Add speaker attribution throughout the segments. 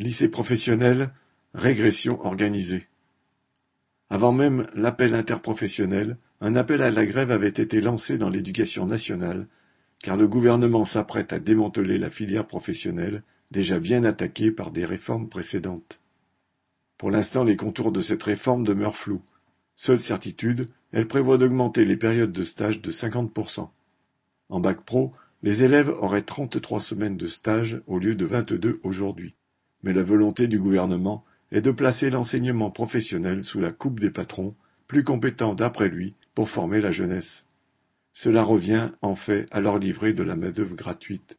Speaker 1: Lycée professionnel, régression organisée. Avant même l'appel interprofessionnel, un appel à la grève avait été lancé dans l'éducation nationale, car le gouvernement s'apprête à démanteler la filière professionnelle, déjà bien attaquée par des réformes précédentes. Pour l'instant, les contours de cette réforme demeurent flous. Seule certitude, elle prévoit d'augmenter les périodes de stage de 50%. En bac pro, les élèves auraient 33 semaines de stage au lieu de 22 aujourd'hui. Mais la volonté du gouvernement est de placer l'enseignement professionnel sous la coupe des patrons, plus compétents d'après lui pour former la jeunesse. Cela revient, en fait, à leur livrer de la main-d'œuvre gratuite.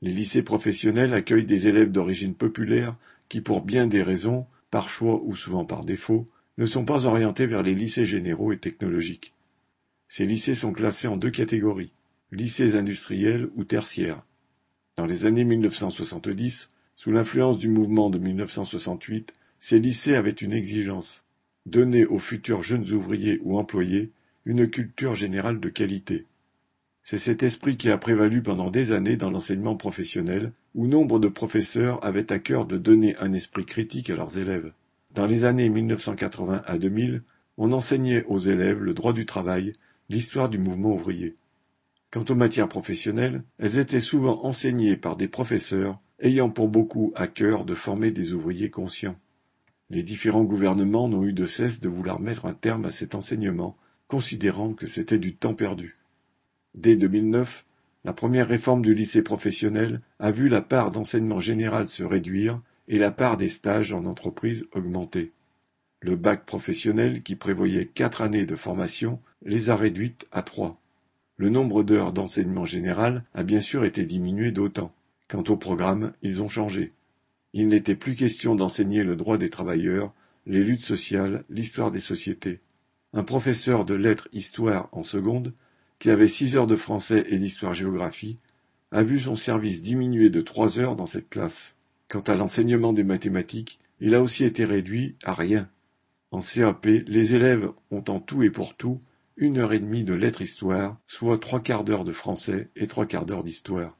Speaker 1: Les lycées professionnels accueillent des élèves d'origine populaire qui, pour bien des raisons, par choix ou souvent par défaut, ne sont pas orientés vers les lycées généraux et technologiques. Ces lycées sont classés en deux catégories lycées industriels ou tertiaires. Dans les années 1970, sous l'influence du mouvement de 1968, ces lycées avaient une exigence donner aux futurs jeunes ouvriers ou employés une culture générale de qualité. C'est cet esprit qui a prévalu pendant des années dans l'enseignement professionnel, où nombre de professeurs avaient à cœur de donner un esprit critique à leurs élèves. Dans les années 1980 à 2000, on enseignait aux élèves le droit du travail, l'histoire du mouvement ouvrier. Quant aux matières professionnelles, elles étaient souvent enseignées par des professeurs ayant pour beaucoup à cœur de former des ouvriers conscients. Les différents gouvernements n'ont eu de cesse de vouloir mettre un terme à cet enseignement, considérant que c'était du temps perdu. Dès 2009, la première réforme du lycée professionnel a vu la part d'enseignement général se réduire et la part des stages en entreprise augmenter. Le bac professionnel, qui prévoyait quatre années de formation, les a réduites à trois. Le nombre d'heures d'enseignement général a bien sûr été diminué d'autant. Quant au programme, ils ont changé. Il n'était plus question d'enseigner le droit des travailleurs, les luttes sociales, l'histoire des sociétés. Un professeur de lettres histoire en seconde, qui avait six heures de français et d'histoire-géographie, a vu son service diminuer de trois heures dans cette classe. Quant à l'enseignement des mathématiques, il a aussi été réduit à rien. En CAP, les élèves ont en tout et pour tout une heure et demie de lettres-histoire, soit trois quarts d'heure de français et trois quarts d'heure d'histoire.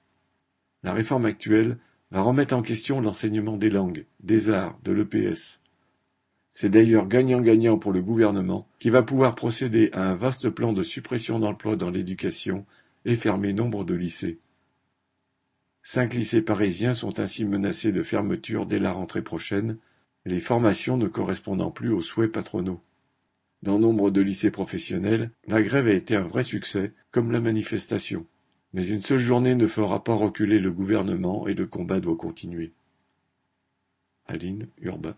Speaker 1: La réforme actuelle va remettre en question l'enseignement des langues, des arts, de l'EPS. C'est d'ailleurs gagnant-gagnant pour le gouvernement qui va pouvoir procéder à un vaste plan de suppression d'emplois dans l'éducation et fermer nombre de lycées. Cinq lycées parisiens sont ainsi menacés de fermeture dès la rentrée prochaine, les formations ne correspondant plus aux souhaits patronaux. Dans nombre de lycées professionnels, la grève a été un vrai succès, comme la manifestation. Mais une seule journée ne fera pas reculer le gouvernement et le combat doit continuer. Aline Urbain